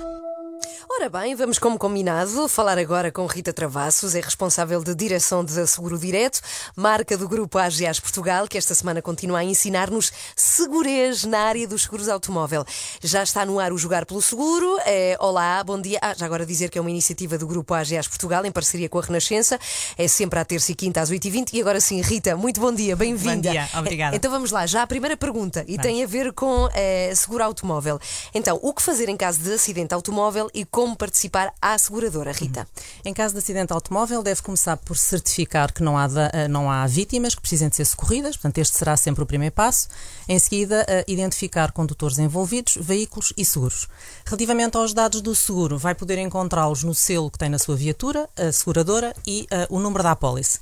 you Ora bem, vamos como combinado falar agora com Rita Travassos, é responsável de direção de Seguro Direto, marca do grupo AGAs Portugal, que esta semana continua a ensinar-nos segurez na área dos seguros automóvel. Já está no ar o Jogar pelo Seguro. É, olá, bom dia. Ah, já agora dizer que é uma iniciativa do grupo AGAs Portugal, em parceria com a Renascença. É sempre à terça e quinta às 8h20. E agora sim, Rita, muito bom dia, bem-vinda. Bom dia, obrigada. Então vamos lá, já a primeira pergunta, e tem a ver com eh, seguro automóvel. Então, o que fazer em caso de acidente automóvel e como participar à seguradora, Rita? Em caso de acidente automóvel, deve começar por certificar que não há, da- eh, não há vítimas que precisem de ser socorridas, portanto, este será sempre o primeiro passo. Em seguida, eh, identificar condutores envolvidos, veículos e seguros. Relativamente aos dados do seguro, vai poder encontrá-los no selo que tem na sua viatura, a seguradora e eh, o número da apólice.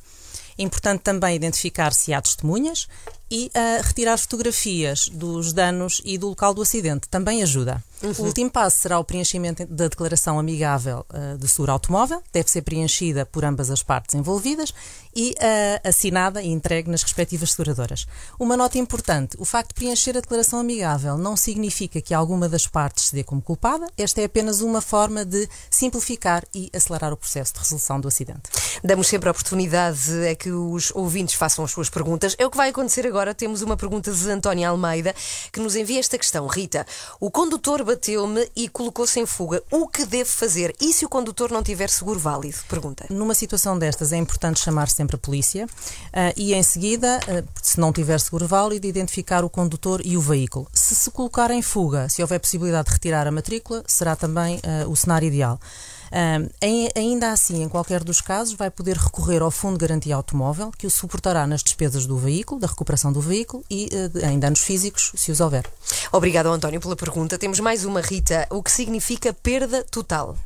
Importante também identificar se há testemunhas e eh, retirar fotografias dos danos e do local do acidente. Também ajuda. O último passo será o preenchimento da declaração amigável eh, de seguro automóvel. Deve ser preenchida por ambas as partes envolvidas e eh, assinada e entregue nas respectivas seguradoras. Uma nota importante: o facto de preencher a declaração amigável não significa que alguma das partes se dê como culpada. Esta é apenas uma forma de simplificar e acelerar o processo de resolução do acidente. Damos sempre a oportunidade a que os ouvintes façam as suas perguntas. É o que vai acontecer agora. Temos uma pergunta de António Almeida que nos envia esta questão. Rita, o condutor bateu-me e colocou-se em fuga. O que devo fazer? E se o condutor não tiver seguro válido? Pergunta. Numa situação destas é importante chamar sempre a polícia ah, e em seguida, ah, se não tiver seguro válido, identificar o condutor e o veículo. Se se colocar em fuga, se houver possibilidade de retirar a matrícula, será também ah, o cenário ideal. Em- ainda assim, em qualquer dos casos, vai poder recorrer ao Fundo de Garantia Automóvel, que o suportará nas despesas do veículo, da recuperação do veículo e de- em danos físicos, se os houver. Obrigado, António, pela pergunta. Temos mais uma, Rita. O que significa perda total?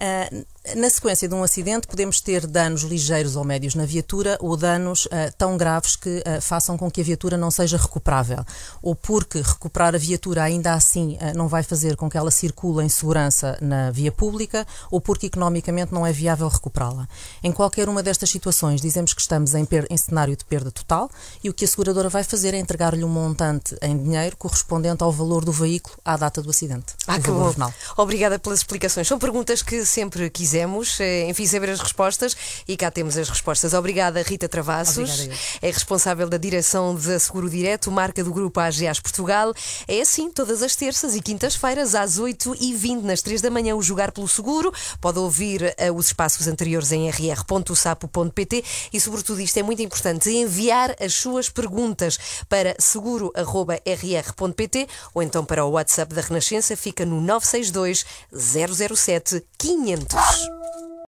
Uh, na sequência de um acidente, podemos ter danos ligeiros ou médios na viatura ou danos uh, tão graves que uh, façam com que a viatura não seja recuperável. Ou porque recuperar a viatura ainda assim uh, não vai fazer com que ela circule em segurança na via pública, ou porque economicamente não é viável recuperá-la. Em qualquer uma destas situações, dizemos que estamos em, em cenário de perda total e o que a seguradora vai fazer é entregar-lhe um montante em dinheiro correspondente ao valor do veículo à data do acidente. Ah, que bom. venal. Obrigada pelas explicações. São perguntas que sempre quisemos, eh, enfim, saber as respostas e cá temos as respostas. Obrigada, Rita Travassos. Obrigada. É responsável da direção de Seguro Direto, marca do grupo AGAs Portugal. É assim, todas as terças e quintas-feiras, às 8h20, nas 3 da manhã, o Jogar pelo Seguro. Pode ouvir eh, os espaços anteriores em rr.sapo.pt e, sobretudo, isto é muito importante, enviar as suas perguntas para seguro.rr.pt ou então para o WhatsApp da Renascença, fica no 962 007 500.